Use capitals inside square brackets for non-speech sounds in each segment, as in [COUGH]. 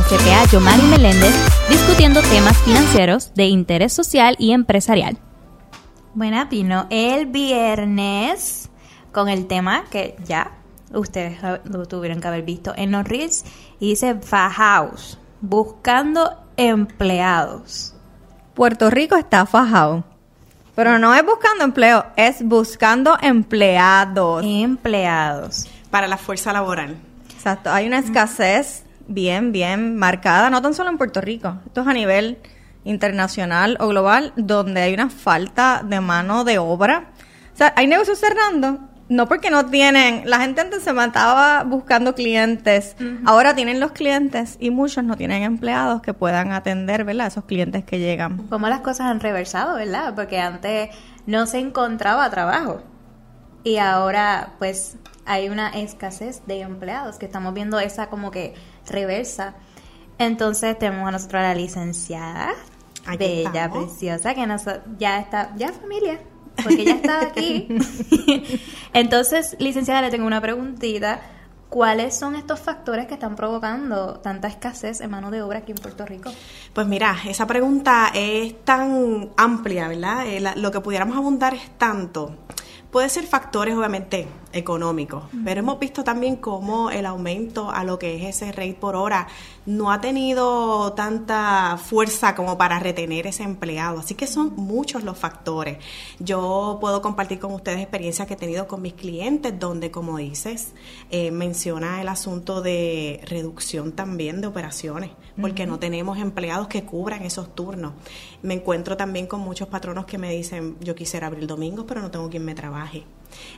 la CPA Yomari Meléndez discutiendo temas financieros de interés social y empresarial. Buena Pino, el viernes con el tema que ya ustedes lo tuvieron que haber visto en los Reels y dice Fajaus, buscando empleados. Puerto Rico está fajado. Pero no es buscando empleo, es buscando empleados. Empleados. Para la fuerza laboral. Exacto, hay una escasez bien, bien marcada, no tan solo en Puerto Rico, esto es a nivel internacional o global, donde hay una falta de mano de obra. O sea, hay negocios cerrando, no porque no tienen, la gente antes se mataba buscando clientes, ahora tienen los clientes y muchos no tienen empleados que puedan atender, ¿verdad? Esos clientes que llegan. Como las cosas han reversado, ¿verdad? Porque antes no se encontraba trabajo y ahora pues hay una escasez de empleados, que estamos viendo esa como que reversa. Entonces tenemos a nosotros a la licenciada, bella, preciosa, que nos, ya está, ya familia, porque ya está aquí. [LAUGHS] Entonces, licenciada, le tengo una preguntita. ¿Cuáles son estos factores que están provocando tanta escasez en mano de obra aquí en Puerto Rico? Pues mira, esa pregunta es tan amplia, ¿verdad? Eh, lo que pudiéramos abundar es tanto. Puede ser factores, obviamente, económicos, pero hemos visto también cómo el aumento a lo que es ese rate por hora no ha tenido tanta fuerza como para retener ese empleado. Así que son muchos los factores. Yo puedo compartir con ustedes experiencias que he tenido con mis clientes, donde, como dices, eh, menciona el asunto de reducción también de operaciones, porque no tenemos empleados que cubran esos turnos. Me encuentro también con muchos patronos que me dicen, yo quisiera abrir domingos, pero no tengo quien me trabaje.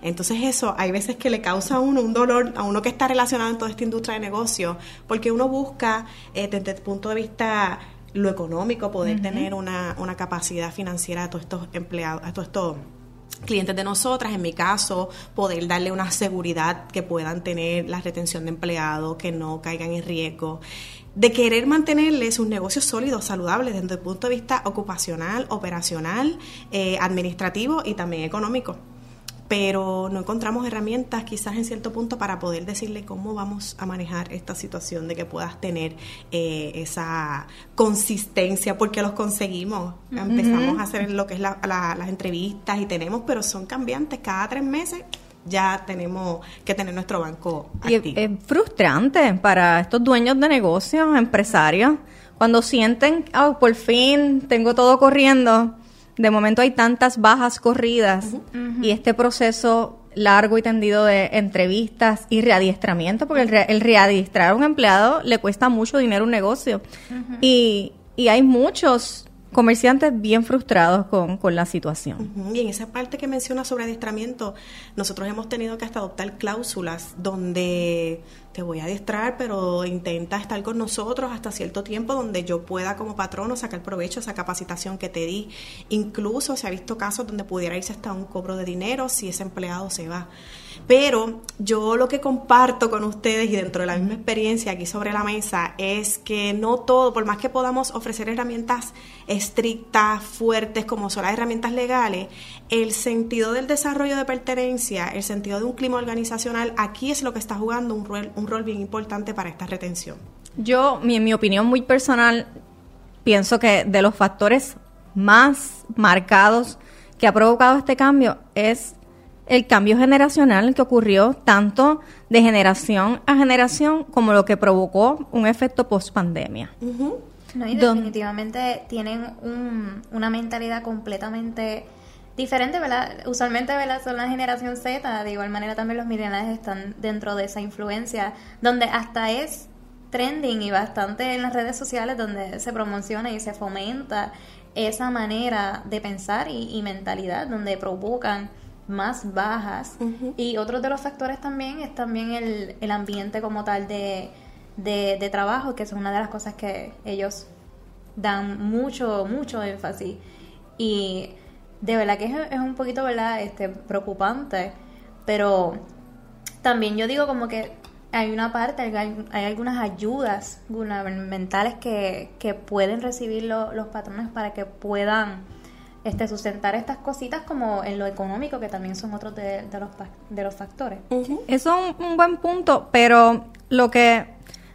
Entonces eso hay veces que le causa a uno un dolor, a uno que está relacionado en toda esta industria de negocio, porque uno busca eh, desde el punto de vista lo económico poder tener una, una capacidad financiera a todos estos empleados, a todos estos clientes de nosotras, en mi caso, poder darle una seguridad que puedan tener la retención de empleados, que no caigan en riesgo. De querer mantenerles un negocio sólido, saludable desde el punto de vista ocupacional, operacional, eh, administrativo y también económico pero no encontramos herramientas quizás en cierto punto para poder decirle cómo vamos a manejar esta situación de que puedas tener eh, esa consistencia, porque los conseguimos. Empezamos a hacer lo que es las entrevistas y tenemos, pero son cambiantes cada tres meses ya tenemos que tener nuestro banco activo. es frustrante para estos dueños de negocios, empresarios, cuando sienten, oh, por fin tengo todo corriendo, de momento hay tantas bajas corridas y este proceso largo y tendido de entrevistas y readiestramiento, porque el, readiestrar a un empleado le cuesta mucho dinero a un negocio. y, y hay muchos comerciantes bien frustrados con, la situación. Y en esa parte que menciona sobre adiestramiento, nosotros hemos tenido que hasta adoptar cláusulas donde te voy a adiestrar, pero intenta estar con nosotros hasta cierto tiempo donde yo pueda como patrono sacar provecho de esa capacitación que te di. Incluso se ha visto casos donde pudiera irse hasta un cobro de dinero si ese empleado se va. Pero yo lo que comparto con ustedes y dentro de la misma experiencia aquí sobre la mesa es que no todo, por más que podamos ofrecer herramientas estrictas, fuertes, como son las herramientas legales, el sentido del desarrollo de pertenencia, el sentido de un clima organizacional, aquí es lo que está jugando un rol, un rol bien importante para esta retención. Yo, en mi opinión muy personal, pienso que de los factores más marcados que ha provocado este cambio es el cambio generacional que ocurrió tanto de generación a generación como lo que provocó un efecto post pandemia. No, y definitivamente tienen una mentalidad completamente diferente, ¿verdad? Usualmente, ¿verdad? Son la generación Z, de igual manera también los millennials están dentro de esa influencia, donde hasta es trending y bastante en las redes sociales donde se promociona y se fomenta esa manera de pensar y mentalidad, donde provocan más bajas. Y otro de los factores también es también el, el ambiente como tal de, de, trabajo, que es una de las cosas que ellos dan mucho, mucho énfasis. Y de verdad que es, un poquito, ¿verdad? Este, preocupante, pero también yo digo como que hay una parte, hay, hay algunas ayudas gubernamentales que, que pueden recibir los patrones para que puedan este, sustentar estas cositas como en lo económico, que también son otros de, los, de los factores. Eso es un, buen punto, pero lo que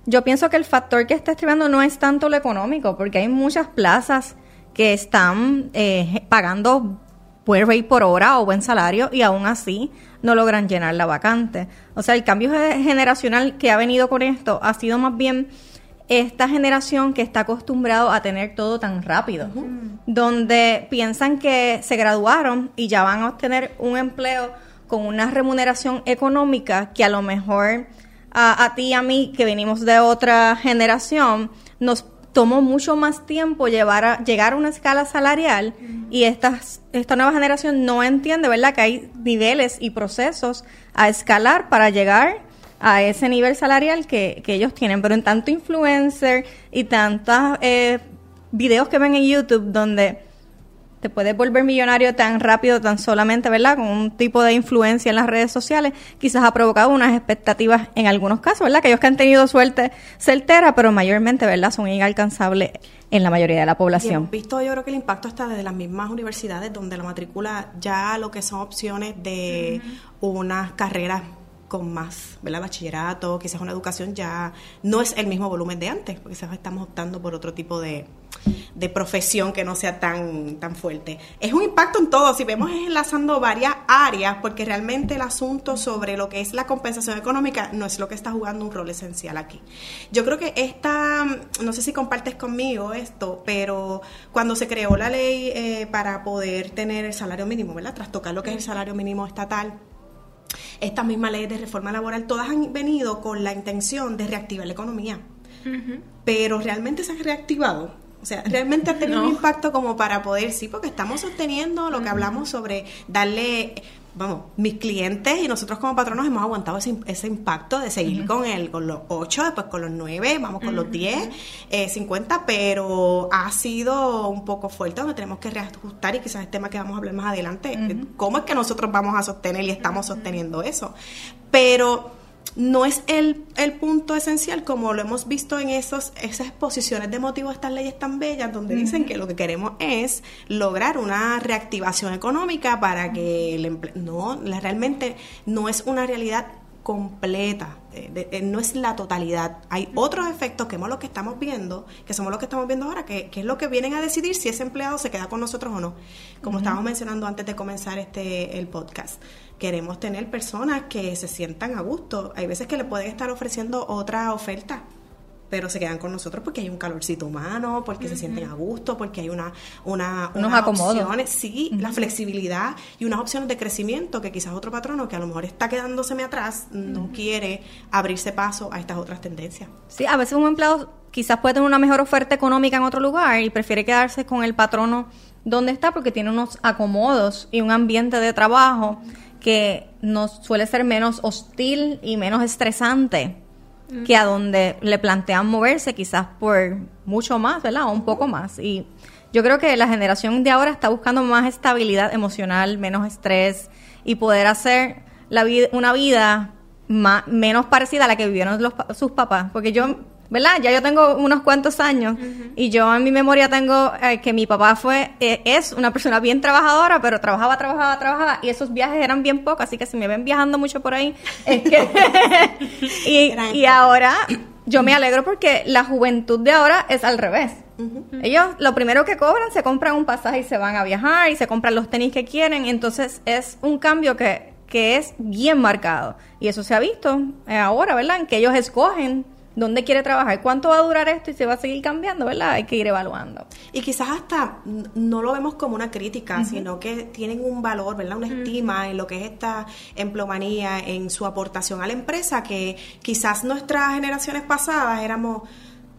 yo pienso que el factor que está estribando no es tanto lo económico, porque hay muchas plazas que están eh, pagando buen rate por hora o buen salario y aún así no logran llenar la vacante. O sea, el cambio generacional que ha venido con esto ha sido más bien esta generación que está acostumbrado a tener todo tan rápido, donde piensan que se graduaron y ya van a obtener un empleo con una remuneración económica que a lo mejor a, ti y a mí, que venimos de otra generación, nos tomó mucho más tiempo llevar a, llegar a una escala salarial y esta nueva generación no entiende, ¿verdad?, que hay niveles y procesos a escalar para llegar a ese nivel salarial que, que ellos tienen. Pero en tanto influencer y tantos eh, videos que ven en YouTube donde te puedes volver millonario tan rápido, tan solamente, ¿verdad? Con un tipo de influencia en las redes sociales, quizás ha provocado unas expectativas en algunos casos, ¿verdad? Aquellos que han tenido suerte certera, pero mayormente, ¿verdad? Son inalcanzables en la mayoría de la población. Visto yo creo que el impacto está desde las mismas universidades donde la matrícula ya lo que son opciones de unas carreras con más, ¿verdad? Bachillerato, quizás una educación ya no es el mismo volumen de antes, porque quizás estamos optando por otro tipo de, de profesión que no sea tan, tan fuerte. Es un impacto en todo, si vemos es enlazando varias áreas, porque realmente el asunto sobre lo que es la compensación económica no es lo que está jugando un rol esencial aquí. Yo creo que esta, no sé si compartes conmigo esto, pero cuando se creó la ley eh, para poder tener el salario mínimo, ¿verdad? Tras tocar lo que es el salario mínimo estatal, estas mismas leyes de reforma laboral, todas han venido con la intención de reactivar la economía. Pero realmente se ha reactivado. O sea, realmente ha tenido un impacto como para poder, sí, porque estamos sosteniendo lo que hablamos sobre darle vamos, mis clientes y nosotros como patronos hemos aguantado ese, ese impacto de seguir con el, con los 8, después con los 9, vamos con los 10, eh, 50, pero ha sido un poco fuerte donde tenemos que reajustar y quizás es tema que vamos a hablar más adelante, cómo es que nosotros vamos a sostener y estamos sosteniendo eso. Pero no es el, el, punto esencial como lo hemos visto en esos, esas exposiciones de motivo de estas leyes tan bellas donde dicen que lo que queremos es lograr una reactivación económica para que el no, realmente no es una realidad completa, eh, no es la totalidad. Hay otros efectos que somos los que estamos viendo, que somos los que estamos viendo ahora, que, es lo que vienen a decidir si ese empleado se queda con nosotros o no, como estábamos mencionando antes de comenzar este el podcast queremos tener personas que se sientan a gusto. Hay veces que le pueden estar ofreciendo otra oferta, pero se quedan con nosotros porque hay un calorcito humano, porque se sienten a gusto, porque hay una, una unas opciones, sí, la flexibilidad y unas opciones de crecimiento que quizás otro patrono que a lo mejor está quedándoseme atrás no quiere abrirse paso a estas otras tendencias. Sí, a veces un empleado quizás puede tener una mejor oferta económica en otro lugar y prefiere quedarse con el patrono donde está porque tiene unos acomodos y un ambiente de trabajo que nos suele ser menos hostil y menos estresante que a donde le plantean moverse quizás por mucho más, ¿verdad? O un poco más. Y yo creo que la generación de ahora está buscando más estabilidad emocional, menos estrés y poder hacer la vida, una vida más, menos parecida a la que vivieron los, sus papás. Porque yo ¿verdad? Ya yo tengo unos cuantos años y yo en mi memoria tengo eh, que mi papá fue, eh, es una persona bien trabajadora, pero trabajaba, trabajaba, trabajaba y esos viajes eran bien pocos, así que si me ven viajando mucho por ahí, [LAUGHS] es que... [LAUGHS] y, y ahora yo me alegro porque la juventud de ahora es al revés. Ellos lo primero que cobran se compran un pasaje y se van a viajar y se compran los tenis que quieren, entonces es un cambio que, que es bien marcado. Y eso se ha visto eh, ahora, ¿verdad? En que ellos escogen dónde quiere trabajar, cuánto va a durar esto y se va a seguir cambiando, ¿verdad? Hay que ir evaluando. Y quizás hasta no lo vemos como una crítica, sino que tienen un valor, ¿verdad? Una estima en lo que es esta emplomanía, en su aportación a la empresa, que quizás nuestras generaciones pasadas éramos...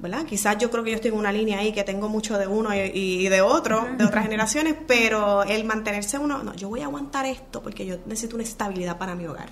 ¿verdad? Quizás yo creo que yo estoy en una línea ahí que tengo mucho de uno y, de otro, de otras generaciones, pero el mantenerse uno, no, yo voy a aguantar esto porque yo necesito una estabilidad para mi hogar.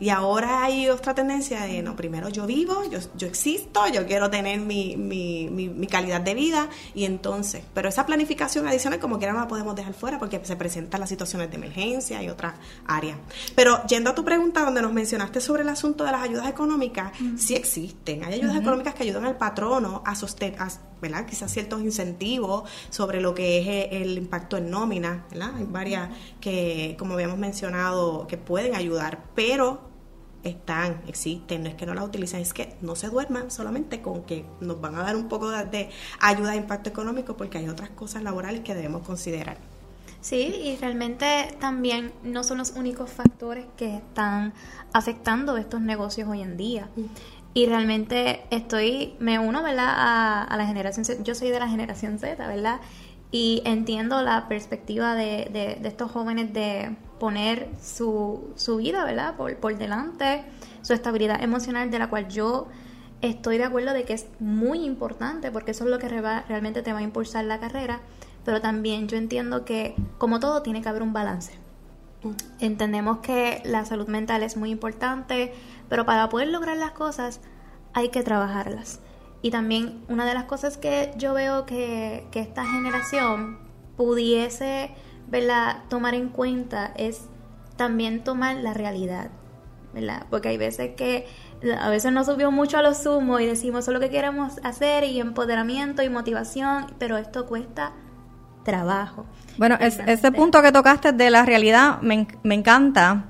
Y ahora hay otra tendencia de, no, primero yo vivo, yo, yo existo, yo quiero tener mi, mi, mi, calidad de vida y entonces, pero esa planificación adicional como quiera no la podemos dejar fuera porque se presentan las situaciones de emergencia y otras áreas. Pero yendo a tu pregunta donde nos mencionaste sobre el asunto de las ayudas económicas, sí existen. Hay ayudas económicas que ayudan al patrono a sostener, ¿verdad? Quizás ciertos incentivos sobre lo que es el impacto en nómina, ¿verdad? Hay varias que, como habíamos mencionado, que pueden ayudar, pero están, existen, no es que no las utilicen, es que no se duerman solamente con que nos van a dar un poco de, ayuda de impacto económico porque hay otras cosas laborales que debemos considerar. Sí, y realmente también no son los únicos factores que están afectando estos negocios hoy en día. Mm. Y realmente estoy, me uno, ¿verdad? A, a, la generación Z, yo soy de la generación Z, ¿verdad? Y entiendo la perspectiva de, de, de estos jóvenes de poner su, su vida, ¿verdad? Por, por delante, su estabilidad emocional, de la cual yo estoy de acuerdo de que es muy importante, porque eso es lo que realmente te va a impulsar la carrera, pero también yo entiendo que, como todo, tiene que haber un balance. Entendemos que la salud mental es muy importante, pero para poder lograr las cosas hay que trabajarlas. Y también una de las cosas que yo veo que, que esta generación pudiese ¿verdad? tomar en cuenta es también tomar la realidad, ¿verdad? Porque hay veces que a veces nos subió mucho a lo sumo y decimos eso es lo que queremos hacer y empoderamiento y motivación, pero esto cuesta trabajo. Bueno, ese punto que tocaste de la realidad me, me encanta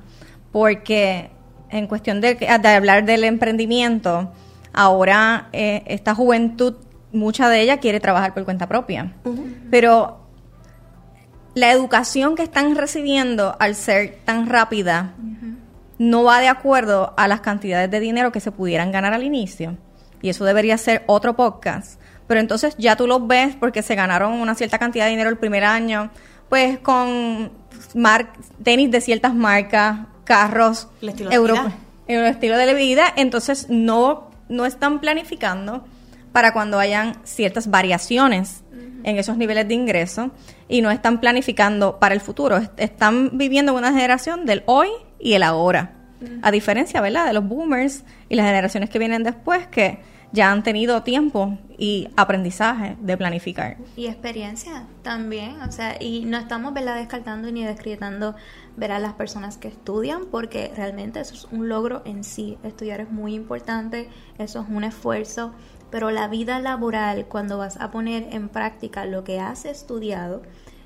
porque en cuestión de, de, hablar del emprendimiento, ahora eh, esta juventud, mucha de ella quiere trabajar por cuenta propia, pero la educación que están recibiendo al ser tan rápida no va de acuerdo a las cantidades de dinero que se pudieran ganar al inicio. Y eso debería ser otro podcast. Pero entonces ya tú los ves porque se ganaron una cierta cantidad de dinero el primer año, pues con tenis de ciertas marcas, carros, el estilo de vida. el estilo de vida, entonces no, no están planificando para cuando hayan ciertas variaciones en esos niveles de ingreso y no están planificando para el futuro. Están viviendo una generación del hoy y el ahora. A diferencia, ¿verdad?, de los boomers y las generaciones que vienen después que ya han tenido tiempo y aprendizaje de planificar. Y experiencia también, o sea, y no estamos, ¿verdad?, descartando ni descrietando, ver a las personas que estudian, porque realmente eso es un logro en sí. Estudiar es muy importante, eso es un esfuerzo pero la vida laboral, cuando vas a poner en práctica lo que has estudiado,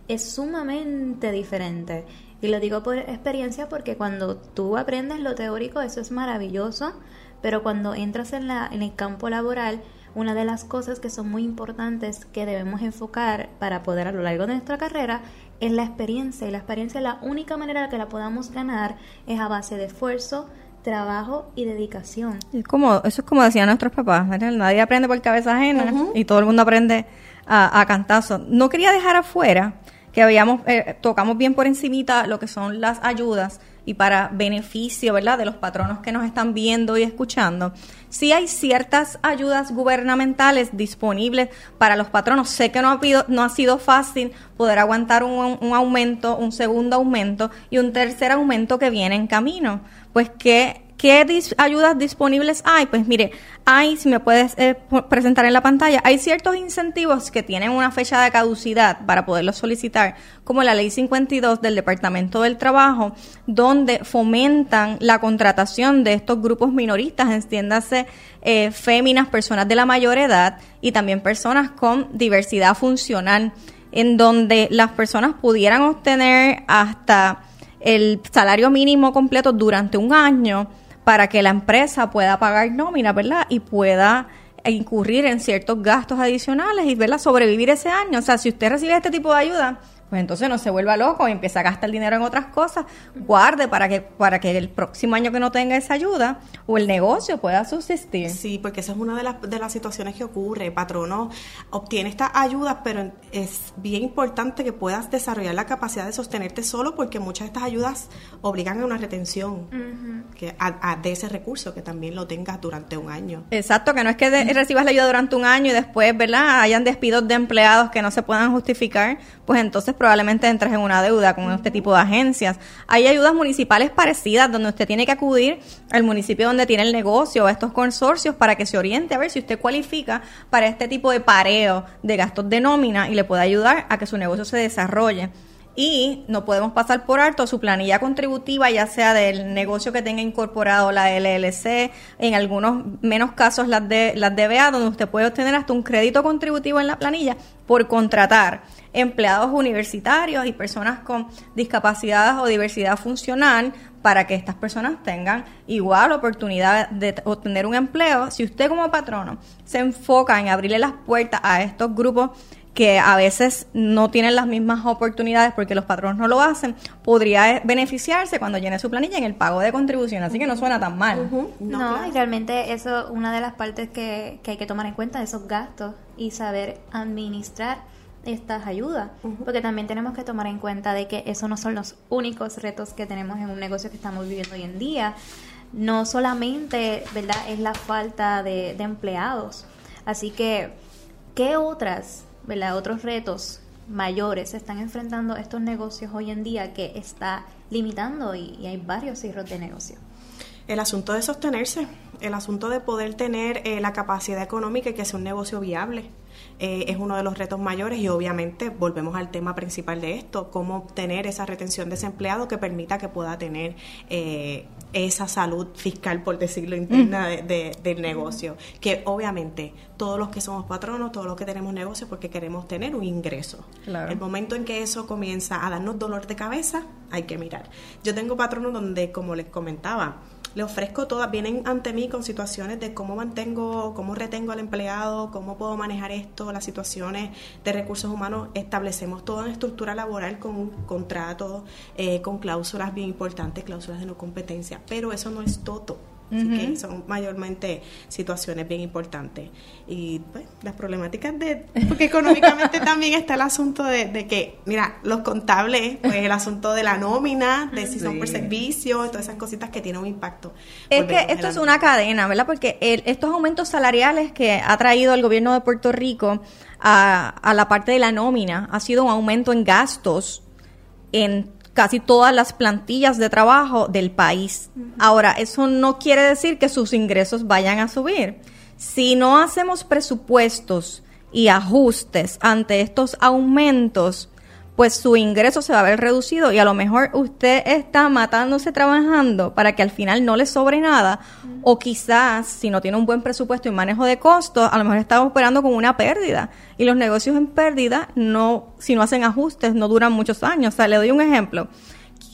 es sumamente diferente. Y lo digo por experiencia porque cuando tú aprendes lo teórico, eso es maravilloso, pero cuando entras en, la, en el campo laboral, una de las cosas que son muy importantes que debemos enfocar para poder a lo largo de nuestra carrera es la experiencia. Y la experiencia, la única manera que la podamos ganar es a base de esfuerzo, trabajo y dedicación. Es como, eso es como decían nuestros papás, nadie aprende por cabeza ajena y todo el mundo aprende a, a, cantazo. No quería dejar afuera que habíamos, eh, tocamos bien por encimita lo que son las ayudas y para beneficio, ¿verdad?, de los patronos que nos están viendo y escuchando. Sí hay ciertas ayudas gubernamentales disponibles para los patronos. Sé que no ha, no ha sido fácil poder aguantar un, un aumento, un segundo aumento y un tercer aumento que viene en camino pues ¿qué, qué ayudas disponibles hay? Pues mire, hay, si me puedes eh, presentar en la pantalla, hay ciertos incentivos que tienen una fecha de caducidad para poderlos solicitar, como la Ley 52 del Departamento del Trabajo, donde fomentan la contratación de estos grupos minoristas, entiéndase eh, féminas, personas de la mayor edad y también personas con diversidad funcional, en donde las personas pudieran obtener hasta el salario mínimo completo durante un año para que la empresa pueda pagar nómina, ¿verdad? Y pueda incurrir en ciertos gastos adicionales y, ¿verdad? Sobrevivir ese año. O sea, si usted recibe este tipo de ayuda, pues entonces no se vuelva loco y empieza a gastar dinero en otras cosas, guarde para que para que el próximo año que no tenga esa ayuda o el negocio pueda subsistir. Sí, porque esa es una de las, de las situaciones que ocurre. patrono obtiene estas ayudas, pero es bien importante que puedas desarrollar la capacidad de sostenerte solo porque muchas de estas ayudas obligan a una retención que a, de ese recurso que también lo tengas durante un año. Exacto, que no es que recibas la ayuda durante un año y después, ¿verdad? Hayan despidos de empleados que no se puedan justificar, pues entonces probablemente entres en una deuda con este tipo de agencias. Hay ayudas municipales parecidas donde usted tiene que acudir al municipio donde tiene el negocio o a estos consorcios para que se oriente a ver si usted cualifica para este tipo de pareo de gastos de nómina y le pueda ayudar a que su negocio se desarrolle y no podemos pasar por alto su planilla contributiva, ya sea del negocio que tenga incorporado la LLC, en algunos menos casos las de las DBA, donde usted puede obtener hasta un crédito contributivo en la planilla por contratar empleados universitarios y personas con discapacidad o diversidad funcional para que estas personas tengan igual oportunidad de obtener un empleo. Si usted como patrono se enfoca en abrirle las puertas a estos grupos que a veces no tienen las mismas oportunidades porque los patronos no lo hacen, podría beneficiarse cuando llene su planilla en el pago de contribución, así que no suena tan mal. No, y realmente eso una de las partes que, que hay que tomar en cuenta, esos gastos y saber administrar estas ayudas, porque también tenemos que tomar en cuenta de que esos no son los únicos retos que tenemos en un negocio que estamos viviendo hoy en día. No solamente, ¿verdad?, es la falta de, de empleados. Así que, ¿qué otras ¿verdad? otros retos mayores se están enfrentando estos negocios hoy en día que está limitando y, hay varios cierros de negocio. El asunto de sostenerse, el asunto de poder tener eh, la capacidad económica y que sea un negocio viable. Eh, es uno de los retos mayores y obviamente volvemos al tema principal de esto, cómo obtener esa retención de ese empleado que permita que pueda tener eh, esa salud fiscal, por decirlo interna, de, del negocio. Que obviamente todos los que somos patronos, todos los que tenemos negocio, porque queremos tener un ingreso. El momento en que eso comienza a darnos dolor de cabeza, hay que mirar. Yo tengo patronos donde, como les comentaba, le ofrezco todas, vienen ante mí con situaciones de cómo mantengo, cómo retengo al empleado, cómo puedo manejar esto, las situaciones de recursos humanos, establecemos toda una estructura laboral con un contrato, eh, con cláusulas bien importantes, cláusulas de no competencia, pero eso no es todo Así que son mayormente situaciones bien importantes. Y pues, las problemáticas de... Porque económicamente [LAUGHS] también está el asunto de, que, mira, los contables, pues el asunto de la nómina, de si son por servicio, todas esas cositas que tienen un impacto. Es que esto es una cadena, ¿verdad? Porque estos aumentos salariales que ha traído el gobierno de Puerto Rico a, a la parte de la nómina ha sido un aumento en gastos en casi todas las plantillas de trabajo del país. Ahora, eso no quiere decir que sus ingresos vayan a subir. Si no hacemos presupuestos y ajustes ante estos aumentos, pues su ingreso se va a ver reducido y a lo mejor usted está matándose trabajando para que al final no le sobre nada o quizás si no tiene un buen presupuesto y manejo de costos, a lo mejor está operando con una pérdida y los negocios en pérdida no si no hacen ajustes no duran muchos años. O sea, le doy un ejemplo.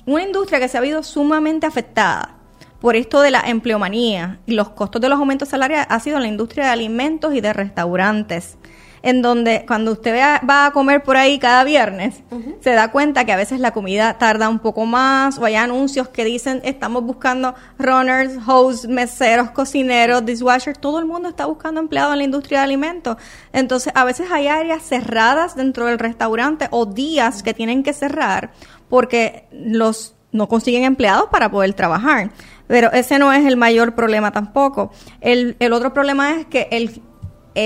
Una industria que se ha visto sumamente afectada por esto de la empleomanía y los costos de los aumentos salariales ha sido la industria de alimentos y de restaurantes en donde cuando usted va a comer por ahí cada viernes, se da cuenta que a veces la comida tarda un poco más o hay anuncios que dicen estamos buscando runners, hosts, meseros, cocineros, dishwashers, todo el mundo está buscando empleados en la industria de alimentos. Entonces, a veces hay áreas cerradas dentro del restaurante o días que tienen que cerrar porque los no consiguen empleados para poder trabajar. Pero ese no es el mayor problema tampoco. El, el otro problema es que el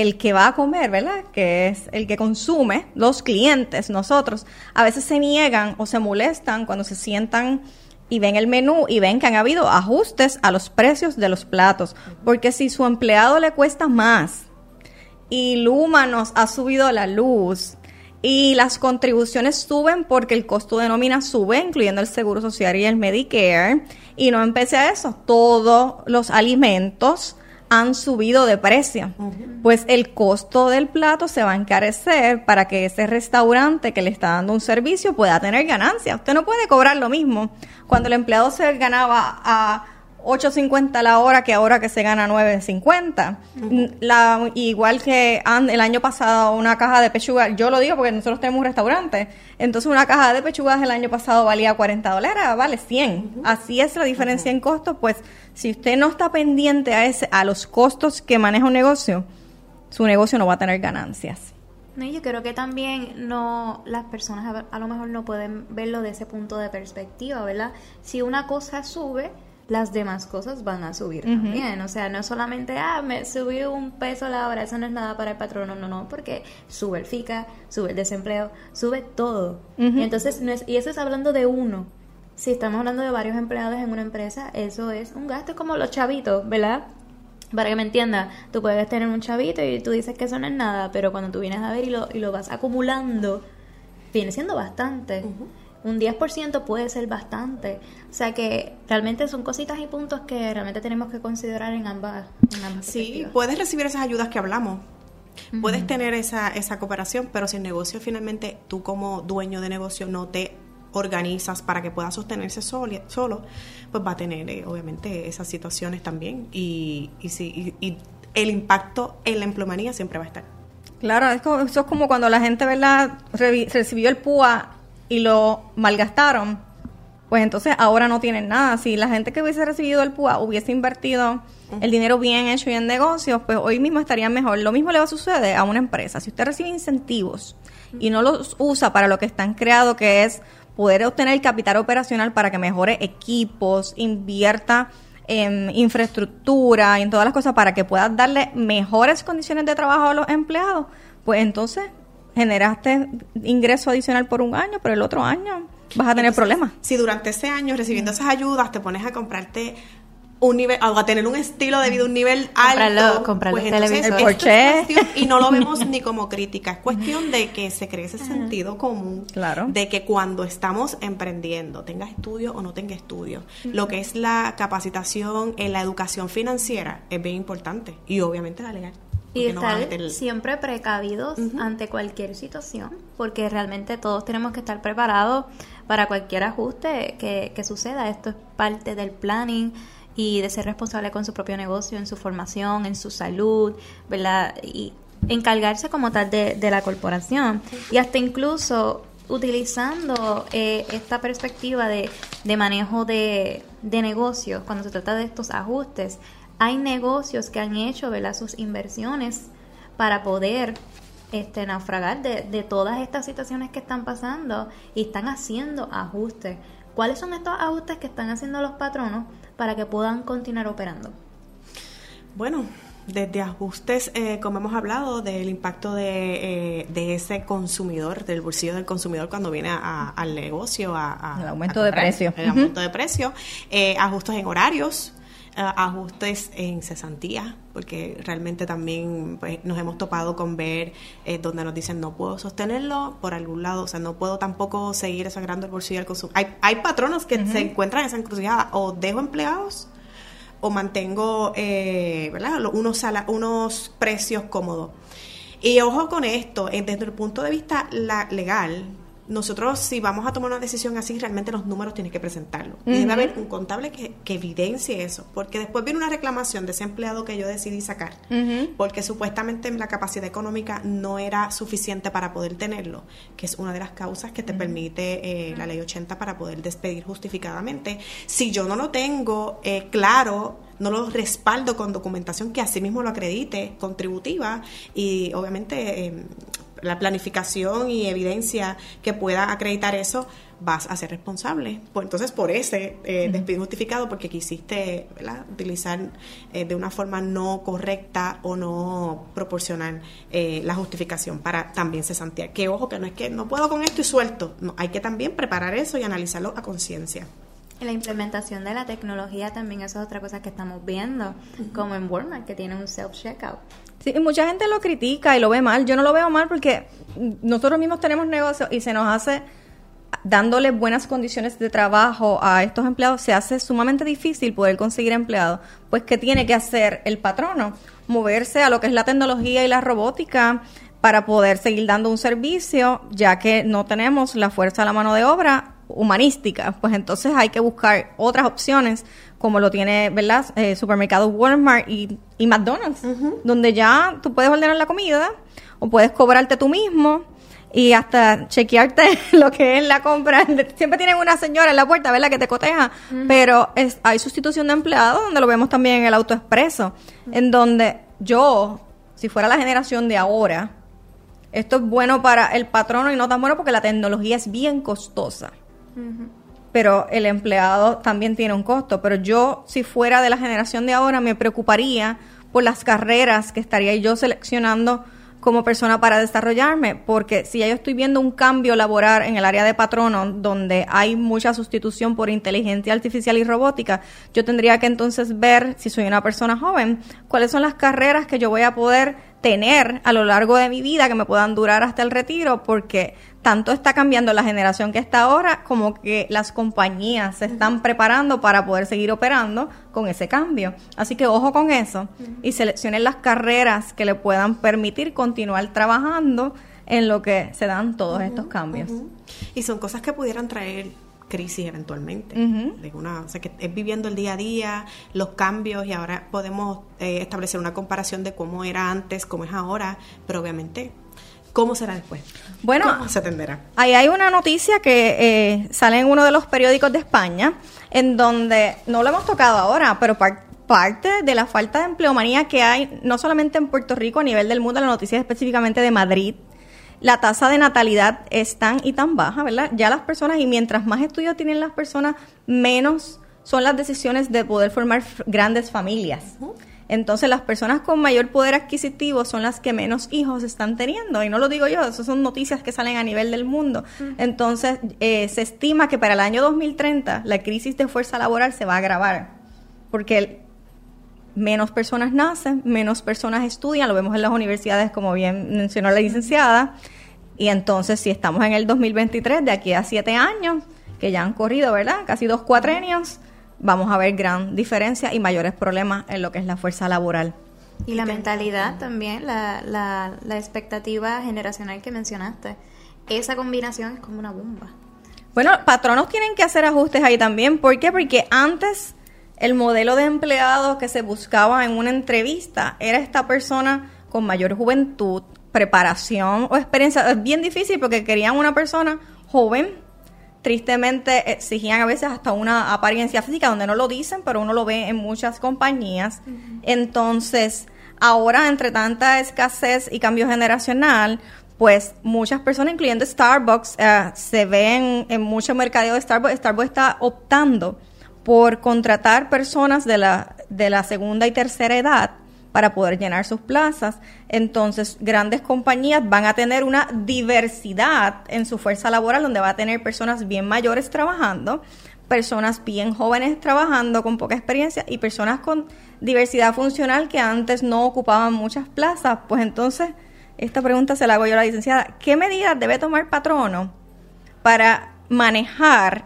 el que va a comer, ¿verdad? Que es el que consume, los clientes, nosotros, a veces se niegan o se molestan cuando se sientan y ven el menú y ven que han habido ajustes a los precios de los platos. Porque si su empleado le cuesta más y Luma nos ha subido la luz y las contribuciones suben porque el costo de nómina sube, incluyendo el Seguro Social y el Medicare, y no empecé a eso, todos los alimentos han subido de precio. Pues el costo del plato se va a encarecer para que ese restaurante que le está dando un servicio pueda tener ganancia. Usted no puede cobrar lo mismo. Cuando el empleado se ganaba a 8.50 la hora que ahora que se gana 9.50. la, igual que el año pasado una caja de pechugas, yo lo digo porque nosotros tenemos un restaurante, entonces una caja de pechugas el año pasado valía 40 dólares, vale 100. Así es la diferencia en costo, pues si usted no está pendiente a, ese, a los costos que maneja un negocio, su negocio no va a tener ganancias. No, yo creo que también no las personas a, a, lo mejor no pueden verlo de ese punto de perspectiva, ¿verdad? Si una cosa sube, las demás cosas van a subir también. O sea, no solamente, ah, me subió un peso la hora, eso no es nada para el patrón, no, no, porque sube el FICA, sube el desempleo, sube todo. Y entonces, no es, y eso es hablando de uno. Si estamos hablando de varios empleados en una empresa, eso es un gasto como los chavitos, ¿verdad? Para que me entienda, tú puedes tener un chavito y tú dices que eso no es nada, pero cuando tú vienes a ver y lo, y lo vas acumulando, viene siendo bastante un 10% puede ser bastante. O sea que realmente son cositas y puntos que realmente tenemos que considerar en ambas. En sí, puedes recibir esas ayudas que hablamos. Puedes tener esa, esa cooperación, pero si el negocio finalmente tú como dueño de negocio no te organizas para que pueda sostenerse solo, solo pues va a tener eh, obviamente esas situaciones también y, y, sí, y, el impacto en la empleomanía siempre va a estar. Claro, eso es como cuando la gente, ¿verdad?, recibió el PUA y lo malgastaron, pues entonces ahora no tienen nada. Si la gente que hubiese recibido el PUA hubiese invertido el dinero bien hecho y en negocios, pues hoy mismo estarían mejor. Lo mismo le va a suceder a una empresa. Si usted recibe incentivos y no los usa para lo que están creados, que es poder obtener el capital operacional para que mejore equipos, invierta en infraestructura y en todas las cosas para que puedas darle mejores condiciones de trabajo a los empleados, pues entonces generaste ingreso adicional por un año, pero el otro año vas a tener problemas. Si durante ese año recibiendo esas ayudas te pones a comprarte un nivel, a tener un estilo de vida, un nivel alto, comprarlo, pues entonces y no lo vemos [LAUGHS] ni como crítica, es cuestión de que se cree ese sentido común, claro. de que cuando estamos emprendiendo, tenga estudio o no tenga estudio, lo que es la capacitación en la educación financiera es bien importante y obviamente la legal. Y estar siempre precavidos ante cualquier situación, porque realmente todos tenemos que estar preparados para cualquier ajuste que, que suceda. Esto es parte del planning y de ser responsable con su propio negocio, en su formación, en su salud, ¿verdad? Y encargarse como tal de, de la corporación. Y hasta incluso utilizando eh, esta perspectiva de, de manejo de, de, negocios, cuando se trata de estos ajustes, hay negocios que han hecho ¿verdad? sus inversiones para poder este, naufragar de, de todas estas situaciones que están pasando y están haciendo ajustes. ¿Cuáles son estos ajustes que están haciendo los patronos para que puedan continuar operando? Bueno, desde ajustes, eh, como hemos hablado, del impacto de, eh, de, ese consumidor, del bolsillo del consumidor cuando viene al negocio, a, el aumento de precio. El aumento de precio, eh, ajustes en horarios, ajustes en cesantía, porque realmente también pues, nos hemos topado con ver donde nos dicen no puedo sostenerlo por algún lado, o sea, no puedo tampoco seguir sagrando el bolsillo del consumidor. Hay, hay patronos que se encuentran en esa encrucijada, o dejo empleados o mantengo eh, ¿verdad? Unos, unos precios cómodos. Y ojo con esto, eh, desde el punto de vista la, legal, nosotros si vamos a tomar una decisión así, realmente los números tienen que presentarlo. Y debe haber un contable que, evidencie eso, porque después viene una reclamación de ese empleado que yo decidí sacar, porque supuestamente la capacidad económica no era suficiente para poder tenerlo, que es una de las causas que te permite eh, la ley 80 para poder despedir justificadamente. Si yo no lo tengo eh, claro, no lo respaldo con documentación que así mismo lo acredite, contributiva, y obviamente eh, la planificación y evidencia que pueda acreditar eso, vas a ser responsable. Pues entonces, por ese eh, despido justificado, porque quisiste utilizar eh, de una forma no correcta o no proporcional eh, la justificación para también cesantía. Que ojo, que no es que no puedo con esto y suelto. No, hay que también preparar eso y analizarlo a conciencia. La implementación de la tecnología también eso es otra cosa que estamos viendo, como en Walmart, que tiene un self-checkout. Sí, y mucha gente lo critica y lo ve mal. Yo no lo veo mal porque nosotros mismos tenemos negocios y se nos hace dándole buenas condiciones de trabajo a estos empleados, se hace sumamente difícil poder conseguir empleados. Pues, ¿qué tiene que hacer el patrono? Moverse a lo que es la tecnología y la robótica para poder seguir dando un servicio, ya que no tenemos la fuerza de la mano de obra humanística, pues entonces hay que buscar otras opciones como lo tiene, ¿verdad? Eh, supermercados Walmart y, McDonald's, donde ya tú puedes ordenar la comida o puedes cobrarte tú mismo y hasta chequearte [LAUGHS] lo que es la compra. Siempre tienen una señora en la puerta, ¿verdad? Que te coteja, pero es, hay sustitución de empleados donde lo vemos también en el autoexpreso, en donde yo, si fuera la generación de ahora, esto es bueno para el patrono y no tan bueno porque la tecnología es bien costosa pero el empleado también tiene un costo. Pero yo, si fuera de la generación de ahora, me preocuparía por las carreras que estaría yo seleccionando como persona para desarrollarme, porque si ya yo estoy viendo un cambio laboral en el área de patrono, donde hay mucha sustitución por inteligencia artificial y robótica, yo tendría que entonces ver, si soy una persona joven, cuáles son las carreras que yo voy a poder tener a lo largo de mi vida que me puedan durar hasta el retiro, porque tanto está cambiando la generación que está ahora como que las compañías se están preparando para poder seguir operando con ese cambio. Así que ojo con eso y seleccionen las carreras que le puedan permitir continuar trabajando en lo que se dan todos estos cambios. Y son cosas que pudieran traer crisis eventualmente. de una, o sea, que es viviendo el día a día, los cambios y ahora podemos eh, establecer una comparación de cómo era antes, cómo es ahora, pero obviamente ¿Cómo será después? Bueno, ¿Cómo se atenderá? Ahí hay una noticia que eh, sale en uno de los periódicos de España, en donde no lo hemos tocado ahora, pero parte de la falta de empleomanía que hay, no solamente en Puerto Rico, a nivel del mundo, la noticia específicamente de Madrid, la tasa de natalidad es tan y tan baja, ¿verdad? Ya las personas, y mientras más estudios tienen las personas, menos son las decisiones de poder formar grandes familias. Entonces las personas con mayor poder adquisitivo son las que menos hijos están teniendo. Y no lo digo yo, esas son noticias que salen a nivel del mundo. Entonces eh, se estima que para el año 2030 la crisis de fuerza laboral se va a agravar. Porque menos personas nacen, menos personas estudian, lo vemos en las universidades como bien mencionó la licenciada. Y entonces si estamos en el 2023, de aquí a siete años, que ya han corrido, ¿verdad? Casi dos cuatrenios vamos a ver gran diferencia y mayores problemas en lo que es la fuerza laboral. Y la mentalidad también, la, la, la expectativa generacional que mencionaste. Esa combinación es como una bomba. Bueno, patronos tienen que hacer ajustes ahí también. ¿Por qué? Porque antes el modelo de empleado que se buscaba en una entrevista era esta persona con mayor juventud, preparación o experiencia. Es bien difícil porque querían una persona joven, tristemente exigían a veces hasta una apariencia física donde no lo dicen, pero uno lo ve en muchas compañías. Entonces, ahora entre tanta escasez y cambio generacional, pues muchas personas, incluyendo Starbucks, eh, se ven en mucho mercadeo de Starbucks. Starbucks está optando por contratar personas de la, de la segunda y tercera edad para poder llenar sus plazas. Entonces, grandes compañías van a tener una diversidad en su fuerza laboral, donde va a tener personas bien mayores trabajando, personas bien jóvenes trabajando con poca experiencia y personas con diversidad funcional que antes no ocupaban muchas plazas. Pues entonces, esta pregunta se la hago yo a la licenciada. ¿Qué medidas debe tomar patrono para manejar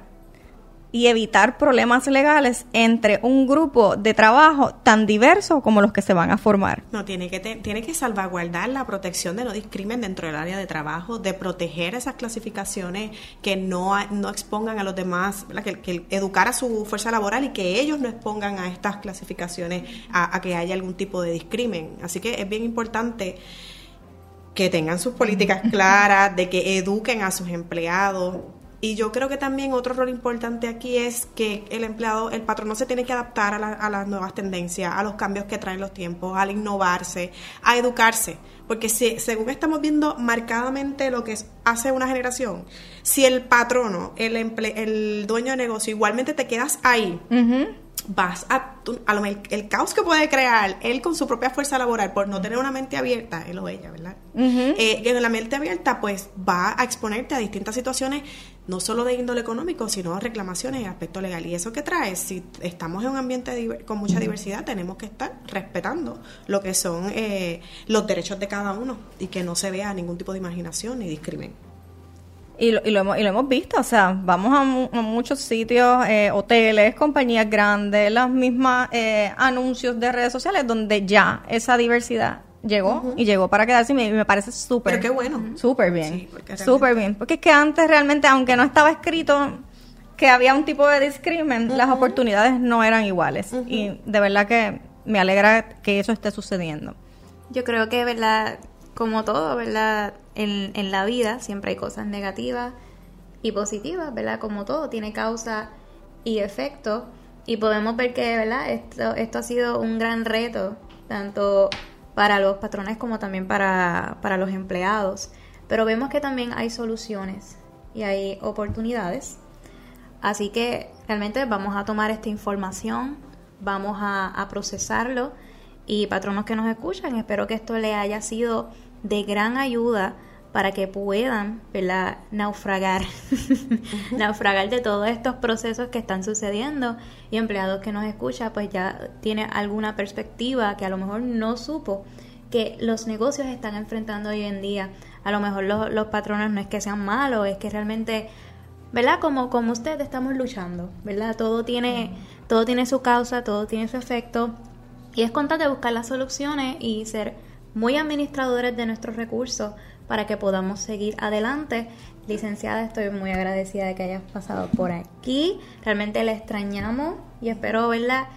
y evitar problemas legales entre un grupo de trabajo tan diverso como los que se van a formar. No, tiene que, tiene que salvaguardar la protección de no discrimen dentro del área de trabajo, de proteger esas clasificaciones que no, no expongan a los demás, que, educar a su fuerza laboral y que ellos no expongan a estas clasificaciones a, a que haya algún tipo de discrimen. Así que es bien importante que tengan sus políticas [LAUGHS] claras, de que eduquen a sus empleados, y yo creo que también otro rol importante aquí es que el empleado, el patrón no se tiene que adaptar a, las nuevas tendencias, a los cambios que traen los tiempos, al innovarse, a educarse. Porque si, según estamos viendo marcadamente lo que hace una generación, si el patrono, el, el dueño de negocio, igualmente te quedas ahí, vas a, a lo, el, el, caos que puede crear él con su propia fuerza laboral por no tener una mente abierta, él o ella, ¿verdad? Eh, en la mente abierta, pues va a exponerte a distintas situaciones, no solo de índole económico, sino a reclamaciones y aspecto legal. Y eso que trae, si estamos en un ambiente con mucha diversidad, tenemos que estar respetando lo que son eh, los derechos de cada uno y que no se vea ningún tipo de imaginación ni discriminación. Y lo, y lo, hemos, y lo hemos visto, o sea, vamos a, muchos sitios, eh, hoteles, compañías grandes, los mismos eh, anuncios de redes sociales donde ya esa diversidad llegó y llegó para quedarse y me, parece súper. Pero qué bueno. Súper bien. súper bien. Porque es que antes realmente, aunque no estaba escrito que había un tipo de discrimen, las oportunidades no eran iguales. Y de verdad que me alegra que eso esté sucediendo. Yo creo que, ¿verdad? Como todo, ¿verdad? en, en la vida siempre hay cosas negativas y positivas, ¿verdad? Como todo, tiene causa y efecto. Y podemos ver que, ¿verdad? Esto, esto ha sido un gran reto, tanto para los patrones como también para, para los empleados. Pero vemos que también hay soluciones y hay oportunidades. Así que realmente vamos a tomar esta información, vamos a, procesarlo y patronos que nos escuchan, espero que esto le haya sido de gran ayuda para que puedan ¿verdad? naufragar, [LAUGHS] naufragar de todos estos procesos que están sucediendo y empleados que nos escuchan pues ya tiene alguna perspectiva que a lo mejor no supo que los negocios están enfrentando hoy en día. A lo mejor los, los patrones no es que sean malos, es que realmente, ¿verdad? Como, como ustedes estamos luchando, ¿verdad? Todo tiene, todo tiene su causa, todo tiene su efecto y es contar de buscar las soluciones y ser muy administradores de nuestros recursos para que podamos seguir adelante. Licenciada, estoy muy agradecida de que hayas pasado por aquí. Realmente le extrañamos y espero verla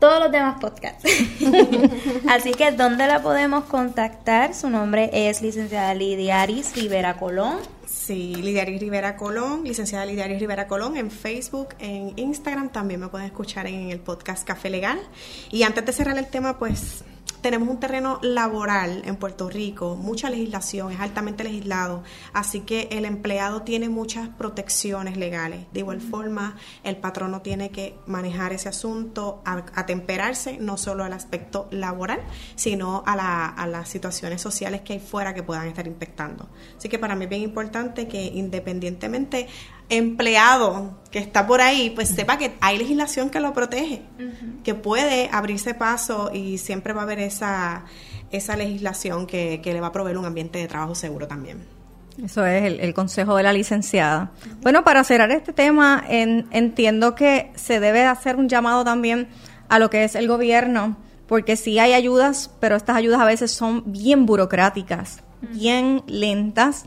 todos los demás podcasts. [LAUGHS] Así que, ¿dónde la podemos contactar? Su nombre es licenciada Lidia Aris Rivera Colón. Sí, Lidiaris Rivera Colón, licenciada Lidiaris Rivera Colón en Facebook, en Instagram, también me pueden escuchar en el podcast Café Legal. Y antes de cerrar el tema, pues tenemos un terreno laboral en Puerto Rico, mucha legislación, es altamente legislado, así que el empleado tiene muchas protecciones legales. De igual forma, el patrono tiene que manejar ese asunto, atemperarse no solo al aspecto laboral, sino a, a las situaciones sociales que hay fuera que puedan estar impactando. Así que para mí es bien importante que independientemente empleado que está por ahí, pues sepa que hay legislación que lo protege, que puede abrirse paso y siempre va a haber esa, esa legislación que, le va a proveer un ambiente de trabajo seguro también. Eso es el, consejo de la licenciada. Bueno, para cerrar este tema, entiendo que se debe hacer un llamado también a lo que es el gobierno, porque sí hay ayudas, pero estas ayudas a veces son bien burocráticas, bien lentas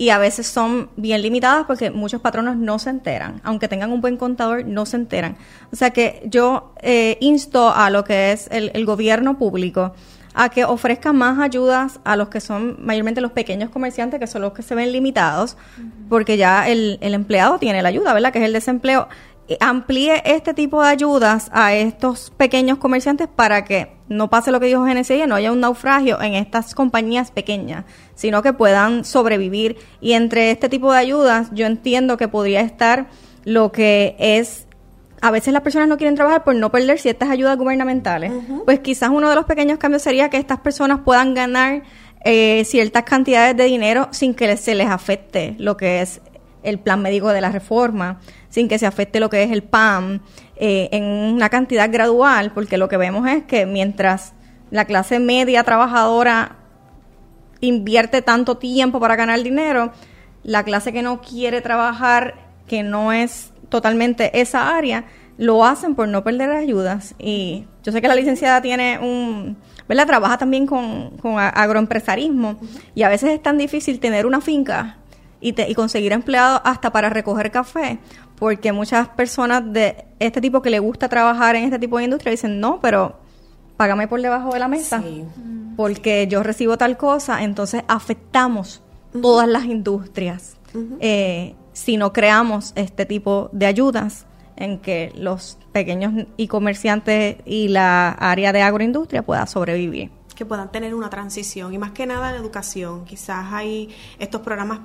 y a veces son bien limitadas porque muchos patronos no se enteran, aunque tengan un buen contador, no se enteran. O sea que yo eh, insto a lo que es el, gobierno público a que ofrezca más ayudas a los que son mayormente los pequeños comerciantes, que son los que se ven limitados, porque ya el, el empleado tiene la ayuda, ¿verdad? Que es el desempleo amplíe este tipo de ayudas a estos pequeños comerciantes para que no pase lo que dijo GNCI, no haya un naufragio en estas compañías pequeñas, sino que puedan sobrevivir. Y entre este tipo de ayudas, yo entiendo que podría estar lo que es a veces las personas no quieren trabajar por no perder ciertas ayudas gubernamentales. Pues quizás uno de los pequeños cambios sería que estas personas puedan ganar eh, ciertas cantidades de dinero sin que se les afecte lo que es el plan médico de la reforma, sin que se afecte lo que es el PAM, eh, en una cantidad gradual, porque lo que vemos es que mientras la clase media trabajadora invierte tanto tiempo para ganar dinero, la clase que no quiere trabajar, que no es totalmente esa área, lo hacen por no perder ayudas. Y yo sé que la licenciada tiene un, ¿verdad? Trabaja también con, con agroempresarismo y a veces es tan difícil tener una finca y, y conseguir empleados hasta para recoger café, porque muchas personas de este tipo que le gusta trabajar en este tipo de industria dicen, no, pero págame por debajo de la mesa, porque yo recibo tal cosa, entonces afectamos todas las industrias. Eh, si no creamos este tipo de ayudas en que los pequeños y comerciantes y la área de agroindustria pueda sobrevivir. Que puedan tener una transición y más que nada la educación. Quizás hay estos programas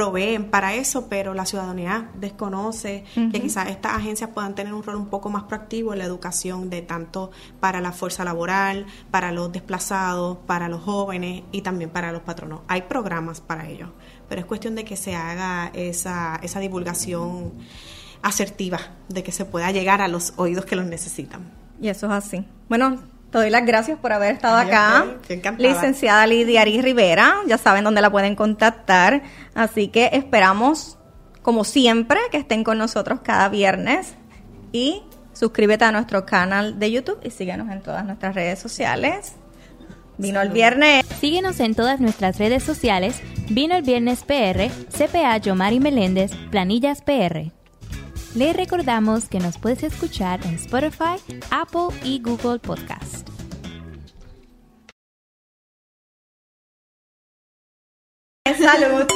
proveen para eso, pero la ciudadanía desconoce que quizás estas agencias puedan tener un rol un poco más proactivo en la educación de tanto para la fuerza laboral, para los desplazados, para los jóvenes y también para los patronos. Hay programas para ello, pero es cuestión de que se haga esa, esa divulgación asertiva, de que se pueda llegar a los oídos que los necesitan. Y eso es así. Bueno, te doy las gracias por haber estado acá. Licenciada Lidia Ari Rivera, ya saben dónde la pueden contactar. Así que esperamos, como siempre, que estén con nosotros cada viernes. Y suscríbete a nuestro canal de YouTube y síguenos en todas nuestras redes sociales. Vino el viernes. Síguenos en todas nuestras redes sociales. Vino el viernes PR, CPA Yomari Meléndez, Planillas PR. Le recordamos que nos puedes escuchar en Spotify, Apple y Google Podcast. Salud.